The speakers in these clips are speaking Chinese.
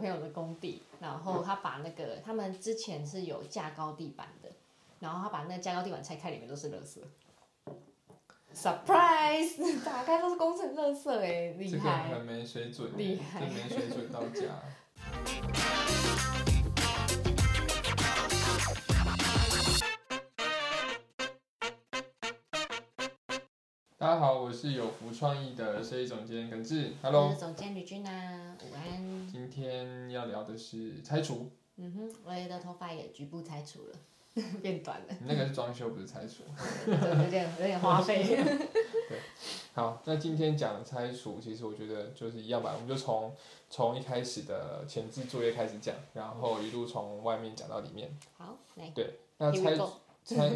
朋友的工地，然后他把那个他们之前是有架高地板的，然后他把那个架高地板拆开，里面都是垃圾。surprise，打开都是工程垃圾哎，厉这个害！很没水准，厉害这没水准到家。大家好，我是有福创意的设计总监耿志，Hello。是总监吕君啊，午安。今天要聊的是拆除，嗯哼，我的头发也局部拆除了，变短了，你那个是装修，不是拆除。对有点有点花费。对好，那今天讲拆除，其实我觉得就是一样吧，我们就从从一开始的前置作业开始讲，然后一路从外面讲到里面。好，来，对，那拆拆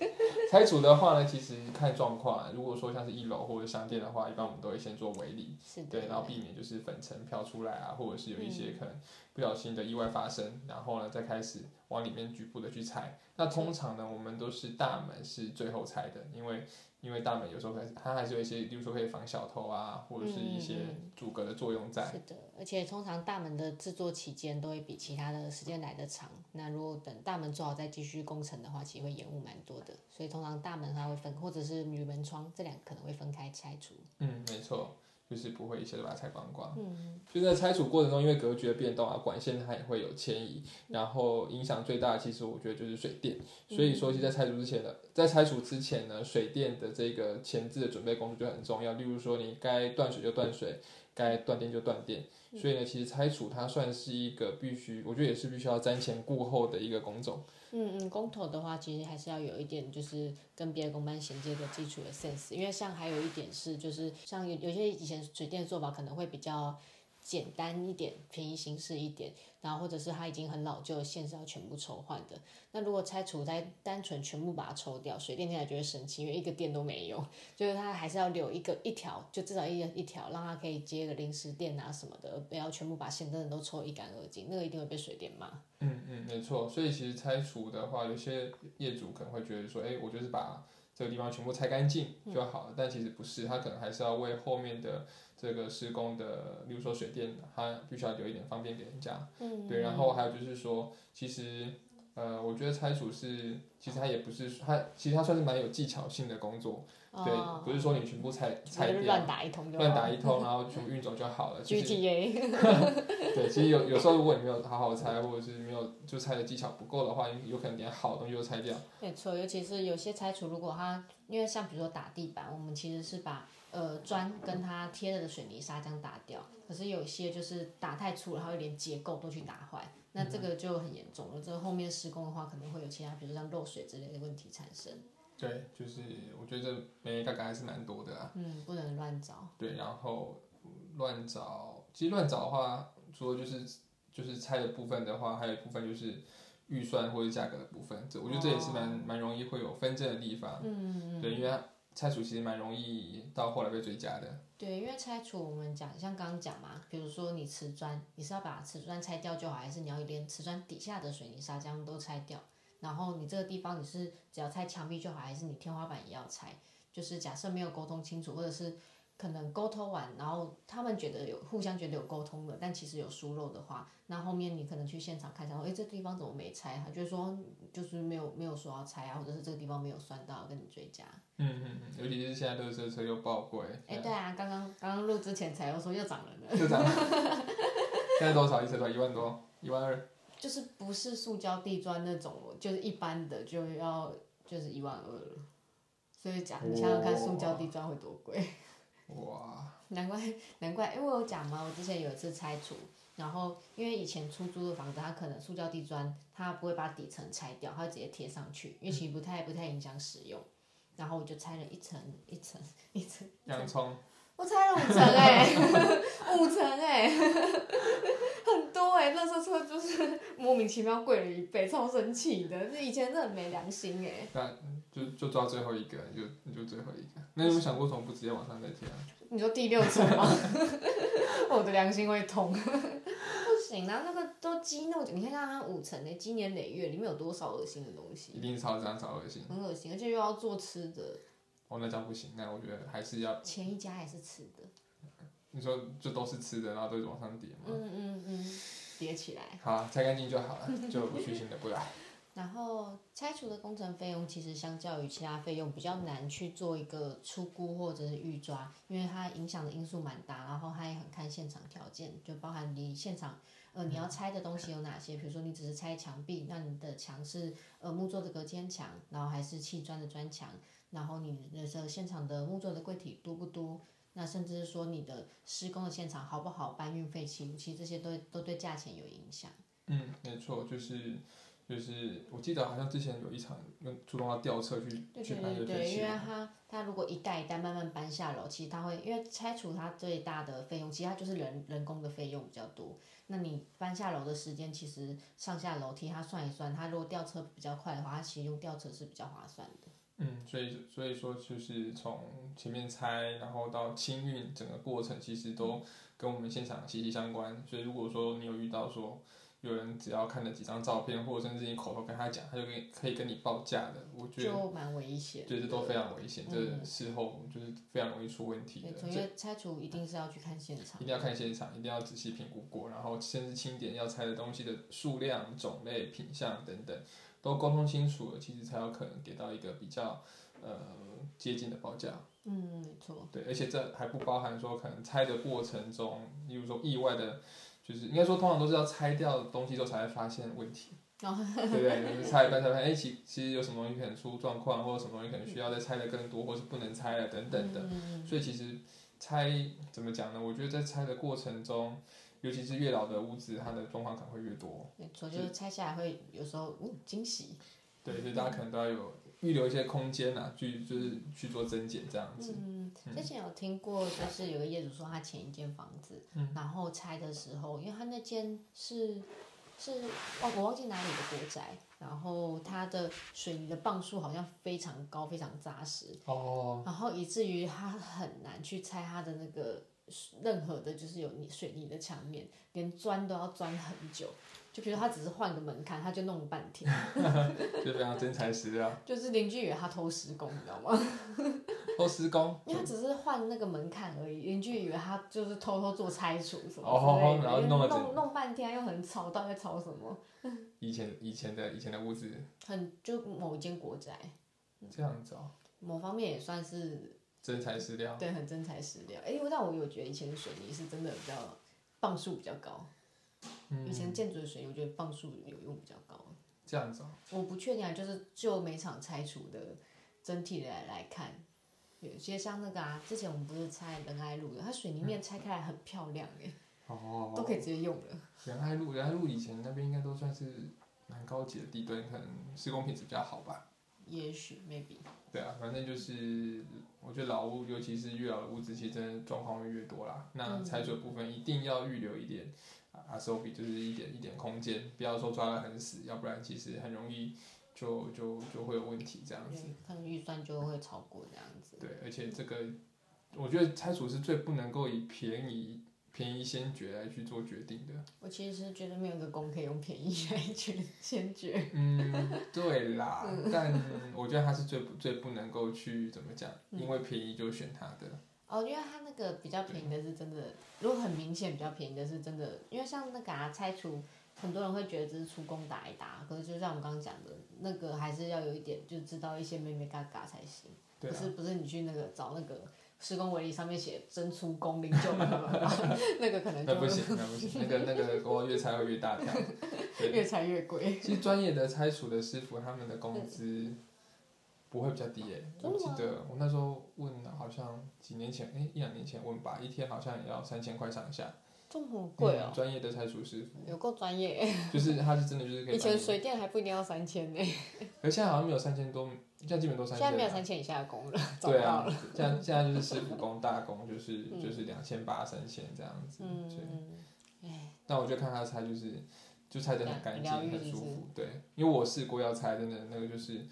拆除的话呢，其实看状况。如果说像是一楼或者商店的话，一般我们都会先做围篱，对，然后避免就是粉尘飘出来啊，或者是有一嗯些可能不小心的意外发生，然后呢再开始往里面局部的去拆。那通常呢，我们都是大门是最后拆的，因为因为大门有时候可以它还是有一些，比如说可以防小偷啊，或者是一些阻隔的作用在。是的，而且通常大门的制作期间都会比其他的时间来得长。那如果等大门做好再继续工程的话，其实会延误蛮多的。所以通常大门它会分，或者是铝门窗这两个可能会分开拆除。嗯，没错，就是不会一下就把它拆光光。嗯，就在拆除过程中，因为格局的变动啊，管线它也会有迁移，然后影响最大的，其实我觉得就是水电。所以说，其实在拆除之前的，在拆除之前呢，水电的这个前置的准备工作就很重要。例如说，你该断水就断水，该断电就断电。所以呢，其实拆除它算是一个必须，我觉得也是必须要瞻前顾后的一个工种。嗯嗯，公投的话，其实还是要有一点就是跟别的公班衔接的基础的 sense，因为像还有一点是，就是像有有些以前水电做法可能会比较简单一点、便宜形式一点，然后或者是它已经很老旧的线是要全部抽换的。那如果拆除再单纯全部把它抽掉，水电现在就会生气，因为一个电都没有，就是它还是要留一个一条，就至少一一条，让它可以接个临时电啊什么的，不要全部把线真的都抽一干二净，那个一定会被水电骂。嗯嗯，没错。所以其实拆除的话，有些业主可能会觉得说，哎，我就是把这个地方全部拆干净就好了。但其实不是，他可能还是要为后面的这个施工的，例如说水电，它必须要留一点方便给人家。嗯，对，然后还有就是说，其实呃，我觉得拆除是，其实它也不是它，其实它算是蛮有技巧性的工作。对，哦不是说你全部拆拆就是掉乱，打一通就好乱打一通，然后全部运走就好了。其实 GTA，对，其实有有时候如果你没有好好拆，或者是没有就拆的技巧不够的话，有可能连好的东西都拆掉。没错，尤其是有些拆除，如果它因为像比如说打地板，我们其实是把呃砖跟它贴着的水泥砂这样打掉，可是有些就是打太粗了，它会连结构都去打坏，那这个就很严重了。这个后面施工的话，可能会有其他，比如说像漏水之类的问题产生。对，就是我觉得这没大概还是蛮多的啊。嗯，不能乱找。对，然后嗯乱找，其实乱找的话，除了就是就是拆的部分的话，还有一部分就是预算或者价格的部分。这我觉得这也是蛮蛮容易会有纷争的地方。嗯嗯嗯对，因为它拆除其实蛮容易到后来被追加的。对，因为拆除我们讲，像刚刚讲嘛，比如说你瓷砖，你是要把瓷砖拆掉就好，还是你要连瓷砖底下的水泥砂浆都拆掉？然后你这个地方你是只要拆墙壁就好，还是你天花板也要拆？就是假设没有沟通清楚，或者是可能沟通完，然后他们觉得有互相觉得有沟通了，但其实有疏漏的话，那后面你可能去现场看一下，哎，这地方怎么没拆？他就说就是没有没有说要拆啊，或者是这个地方没有算到，跟你追加。嗯嗯嗯，尤其是现在乐车车又爆贵，哎，对啊，刚刚刚刚录之前才又说又涨了呢。又涨了。现在多少一车多？一万多，一万二。就是不是塑胶地砖那种，就是一般的就要就是一万二了。所以讲你想想看，塑胶地砖会多贵？哇，难怪难怪，因为我有讲嘛，我之前有一次拆除，然后因为以前出租的房子，它可能塑胶地砖它不会把底层拆掉，它会直接贴上去，因为其实不太不太影响使用。然后我就拆了一层一层一层，洋葱。我拆了五层哎、五 层哎、很多哎、垃圾车就是莫名其妙贵了一倍，超生气的。这以前真的很没良心哎、那就就抓最后一个，你就你就最后一个。那你有想过怎么不直接往上再贴啊？你说第六层吗？我的良心会痛。不行啊，那个都积那么久，你看看它五层的，积年累月，里面有多少恶心的东西，一定超脏超恶心。很恶心，而且又要做吃的，哦，那这样不行，那我觉得还是要前一家也是吃的。你说就都是吃的，然后都一直往上叠嘛。嗯嗯嗯，叠起来。好，拆干净就好了，就不去新的不来。然后拆除的工程费用其实相较于其他费用比较难去做一个出估或者是预抓，因为它影响的因素蛮大，然后它也很看现场条件，就包含你现场呃你要拆的东西有哪些，比如说你只是拆墙壁，那你的墙是呃木做的隔间墙，然后还是砌砖的砖墙，然后你的这现场的木做的柜体多不多，那甚至是说你的施工的现场好不好搬运废弃物，其实这些都都对价钱有影响。嗯，没错，就是就是，我记得好像之前有一场用主动要吊车去对去搬对对因为它它如果一代一代慢慢搬下楼，其实它会因为拆除它最大的费用，其实它就是人人工的费用比较多。那你搬下楼的时间，其实上下楼梯它算一算，它如果吊车比较快的话，它其实用吊车是比较划算的。嗯，所以所以说就是从前面拆，然后到清运整个过程，其实都跟我们现场息息相关。所以如果说你有遇到说有人只要看了几张照片，或者甚至你口头跟他讲，他就跟可以跟你报价的，我觉得就蛮危险的。对这都非常危险，这嗯事后就是非常容易出问题的没。错，因为拆除一定是要去看现场一。定要看现场，一定要仔细评估过，然后甚至清点要拆的东西的数量、种类、品相等等，都沟通清楚了，其实才有可能给到一个比较呃接近的报价。嗯，没错。对，而且这还不包含说可能拆的过程中，例如说意外的，就是应该说通常都是要拆掉的东西之后才会发现问题，哦对不对？就是拆一半才发现，哎，其其实有什么东西可能出状况，或者什么东西可能需要再拆的更多，或是不能拆了等等的。嗯所以其实拆怎么讲呢？我觉得在拆的过程中，尤其是越老的屋子，它的状况可能会越多。没错，就是拆下来会有时候嗯惊喜。对，所以大家可能都要有预留一些空间呐、去就是去做增减这样子。嗯，之前有听过，就是有个业主说他前一间房子，嗯然后拆的时候，因为他那间是是忘我忘记哪里的国宅，然后它的水泥的磅数好像非常高，非常扎实，哦，然后以至于他很难去拆他的那个任何的，就是有泥水泥的墙面，连钻都要钻很久。就比如他只是换个门槛，他就弄了半天 就非常真材实料。就是邻居以为他偷施工，你知道吗？偷施工，因为他只是换那个门槛而已，邻居以为他就是偷偷做拆除什么哦之类的，然后弄弄弄半天又很吵，到底在吵什么？以前以前的以前的屋子很就某一间国宅，这样子哦，某方面也算是真材实料。对很真材实料。哎、但我有觉得以前的水泥是真的比较磅数比较高，嗯以前建筑的水泥我觉得磅数有用比较高。这样子哦，我不确定啊，就是就每场拆除的整体来来看，有些像那个啊，之前我们不是拆仁爱路的，它水泥面拆开来很漂亮哎、哦，都可以直接用了。仁爱路，仁爱路以前那边应该都算是蛮高级的地段，可能施工品质比较好吧。也许 maybe 对啊，反正就是我觉得老屋，尤其是越老的屋子，其实真的状况会越多啦。那嗯拆除的部分一定要预留一点啊，SOP 就是一点一点空间，不要说抓得很死，要不然其实很容易就就就会有问题这样子。可能预算就会超过这样子。对，而且这个我觉得拆除是最不能够以便宜便宜先决来去做决定的。我其实觉得没有一个工可以用便宜来决 先决。嗯，对啦，嗯但我觉得他是最不最不能够去怎么讲，嗯因为便宜就选他的。哦，因为它那个比较便宜的是真的，如果很明显比较便宜的是真的，因为像那个啊拆除，很多人会觉得这是出工打一打，可是就像我们刚刚讲的，那个还是要有一点就知道一些妹妹嘎嘎才行，不是不是你去那个找那个施工文里上面写真出工零九八八，那个可能就那不行，那不行，那个那个锅越拆会越大条。越拆越贵。其实专业的拆除的师傅，他们的工资不会比较低诶、欸我记得我那时候问，好像几年前，诶、一两年前问吧，一天好像也要三千块上下。这么贵哦嗯，专业的拆除师傅，有够专业。就是他是真的就是可以以前。水电还不一定要三千呢，可是现在好像没有三千多，现在基本都三千。现在没有三千以下的工了，对啊现在现在就是师傅工、大工，就是嗯就是两千八、三千这样子。对。嗯，哎，但我就看他拆，就是就拆的很干净、很舒服。对，因为我试过要拆，真的那个就是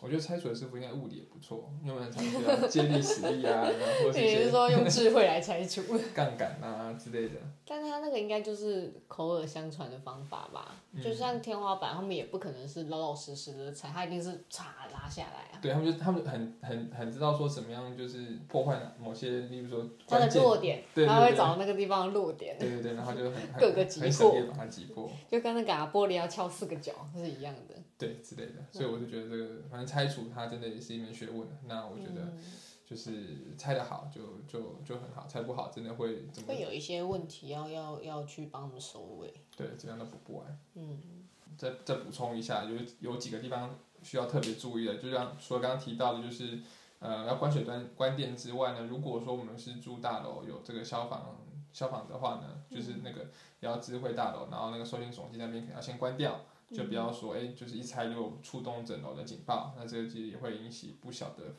我觉得拆除的师傅应该物理也不错，因为很常需要借力使力啊，然后或者是一也就是说用智慧来拆除。杠杆啊之类的。但他那个应该就是口耳相传的方法吧？就像天花板，他们也不可能是老老实实的拆，他一定是嚓拉下来啊。对他们就他们很很很知道说怎么样就是破坏某些，例如说他的，弱点，对对他会对找那个地方的弱点，对对对，然后就很 很各个击破很省力把它击破，就跟那个啊玻璃要敲四个角是一样的。对之类的。所以我就觉得这个反正拆除它真的也是一门学问。那我觉得嗯就是拆得好就就就很好，拆不好真的会怎么会有一些问题要要要去帮他们收尾。对怎么样都补不完。嗯，再再补充一下，就是有几个地方需要特别注意的，就像除了刚刚提到的，就是呃要关水端关电之外呢，如果说我们是住大楼有这个消防消防的话呢，就是那个要智慧大楼，然后那个收信手机那边可能要先关掉，就不要说哎、就是一拆就触动整楼的警报，那这个其实也会引起不小的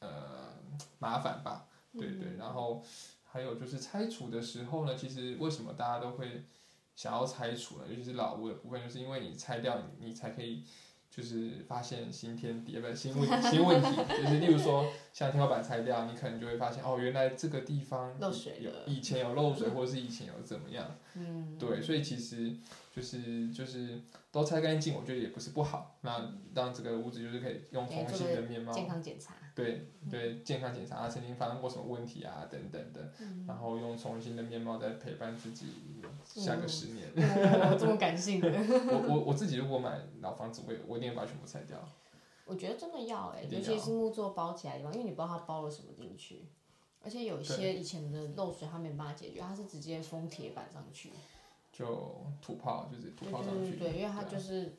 呃麻烦吧。对对，然后还有就是拆除的时候呢，其实为什么大家都会想要拆除呢？尤其是老屋的部分，就是因为你拆掉，你你才可以就是发现新天地，不是新问新问题，就是例如说像天花板拆掉，你可能就会发现哦，原来这个地方漏水有了以前有漏水，或者是以前有怎么样，嗯，对，所以其实就是就是都拆干净，我觉得也不是不好，那让这个屋子就是可以用重新的面貌。健康检查。对对，健康检查啊，曾经发生过什么问题啊，等等的，然后用重新的面貌再陪伴自己下个十年。哦，这么感性的。我我我自己如果买老房子，我也我一定会把它全部拆掉。我觉得真的要哎、尤其是木座包起来的地方，因为你不知道它包了什么进去，而且有一些以前的漏水它没办法解决，它是直接封铁板上去，就土炮就是土对炮上去，对对对，因为它就是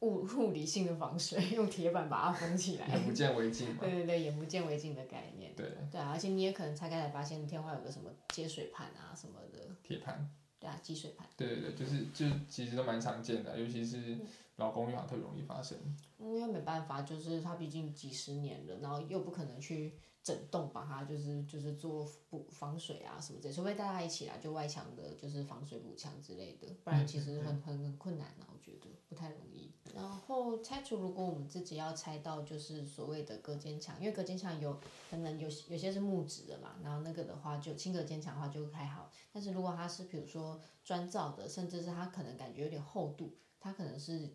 物 物理性的防水，用铁板把它封起来。眼不见为净嘛。对对对，眼不见为净的概念。对，对啊，而且你也可能拆开来发现天花有个什么接水盘啊什么的，铁盘，对啊，积水盘。对对对，就是就其实都蛮常见的，尤其是老老公寓好特别容易发生。因为没办法，就是它毕竟几十年了，然后又不可能去整栋把它就是就是做补防水啊什么的，除非大家一起来就外墙的就是防水补墙之类的，不然其实很很很困难啊，我觉得不太容易。然后拆除，如果我们自己要拆到就是所谓的隔间墙，因为隔间墙有可能有有些是木质的嘛，然后那个的话就轻隔间墙的话就还好，但是如果它是比如说砖造的，甚至是它可能感觉有点厚度，它可能是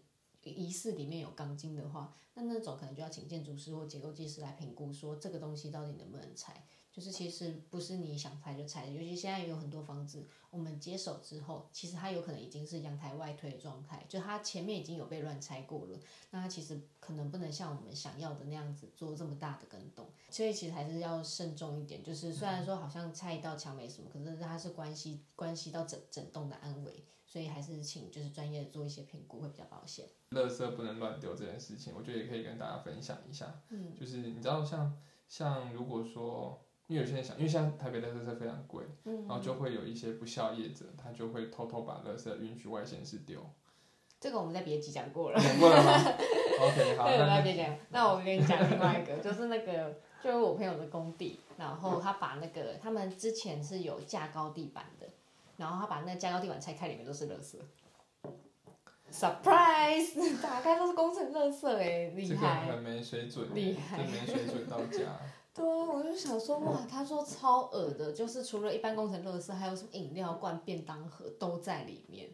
疑似里面有钢筋的话，那那种可能就要请建筑师或结构技师来评估，说这个东西到底能不能拆。就是其实不是你想拆就拆的，尤其现在有很多房子，我们接手之后，其实它有可能已经是阳台外推的状态，就它前面已经有被乱拆过了，那它其实可能不能像我们想要的那样子做这么大的更动，所以其实还是要慎重一点。就是虽然说好像拆一道墙没什么，可是它是关系关系到整整栋的安危，所以还是请就是专业做一些评估会比较保险。垃圾不能乱丢这件事情，我觉得也可以跟大家分享一下。嗯，就是你知道像像如果说，因为有些人想，因为像台北的垃圾非常贵，嗯，然后就会有一些不孝业者，他就会偷偷把垃圾运去外县市丢。这个我们在别集讲过了。讲过了吗？OK，好，对，我那在别讲。那我跟你讲另外一个，就是那个，就是我朋友的工地，然后他把那个他们之前是有架高地板的，然后他把那个架高地板拆开，里面都是垃圾。Surprise！打开都是工程垃圾哎，厉这个害！很没水准，厉害这没水准到家。对啊，我就想说哇，他说超恶的，就是除了一般工程垃圾，还有什么饮料罐、便当盒都在里面。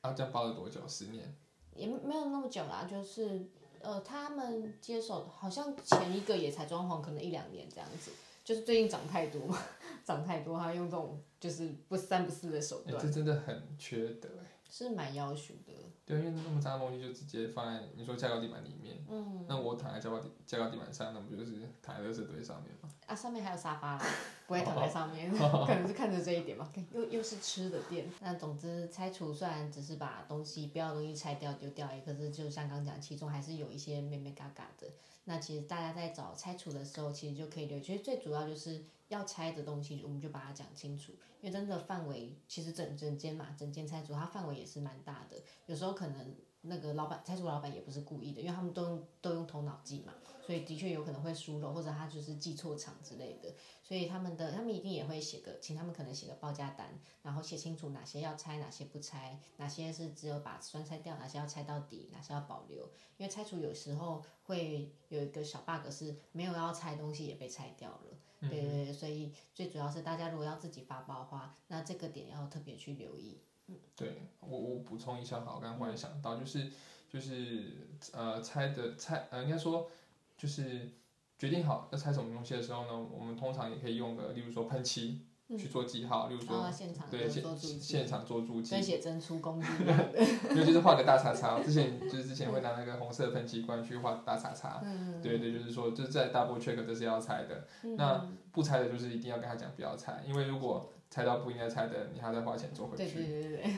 啊，这样包了多久？十年？也没有那么久啦，就是呃，他们接手好像前一个也才装潢，可能一两年这样子，就是最近涨太多嘛，涨太多，他用这种就是不三不四的手哎、段，这真的很缺德哎。是蛮要求的。对，因为那么脏的东西就直接放在你说加高地板里面，嗯，那我躺在加高地架高地板上，那不就是躺在垃圾堆上面吗？啊，上面还有沙发啦，不会躺在上面，可能是看着这一点吧。又又是吃的店，那总之拆除虽然只是把东西不要的东西拆掉丢掉，哎，可是就像刚讲，其中还是有一些咩咩嘎嘎的。那其实大家在找拆除的时候，其实就可以留，其实最主要就是要拆的东西，我们就把它讲清楚，因为真的范围其实整整间嘛，整间拆除它范围也是蛮大的，有时候可能那个老板拆除老板也不是故意的，因为他们都都用头脑记嘛，所以的确有可能会疏漏，或者他就是记错场之类的，所以他们的他们一定也会写个，请他们可能写个报价单，然后写清楚哪些要拆，哪些不拆，哪些是只有把砖拆掉，哪些要拆到底，哪些要保留，因为拆除有时候会有一个小 bug 是没有要拆东西也被拆掉了。对对对，所以最主要是大家如果要自己发包的话，那这个点要特别去留意。对我我补充一下哈，我刚刚忽然想到，就是就是呃拆的拆呃应该说就是决定好要拆什么东西的时候呢，我们通常也可以用个，例如说喷漆去做记号，例如说啊，现场对现现场做注记跟，写真出工具 一样的。因为就是画个大叉叉，之前就是之前会拿那个红色喷漆罐去画大叉叉，嗯，对对，就是说就是在 double check 这是要拆的，那不拆的就是一定要跟他讲不要拆，因为如果拆到不应该拆的，你还要再花钱做回去。对对对。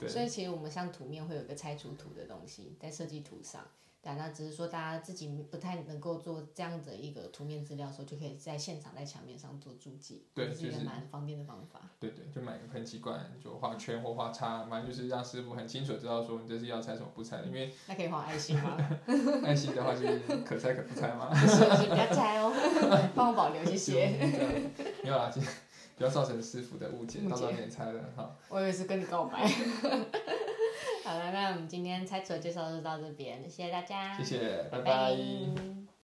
对 所以其实我们像图面会有一个拆除图的东西在设计图上，那只是说大家自己不太能够做这样的一个图面资料的时候，就可以在现场在墙面上做注记，对这是一个就是蛮方便的方法。对对，就买个喷漆罐，就画圈或画叉，反正就是让师傅很清楚知道说你这是要拆什么不拆，因为那可以画爱心吗？爱心的话就是可拆可不拆吗。不是，是不要拆哦，帮我保留，谢谢。就这样没有啦，不要造成师傅的误解，到时候你也拆了哈。我以为是跟你告白。好了，那我们今天拆除的介绍就到这边，谢谢大家，谢谢，拜。拜拜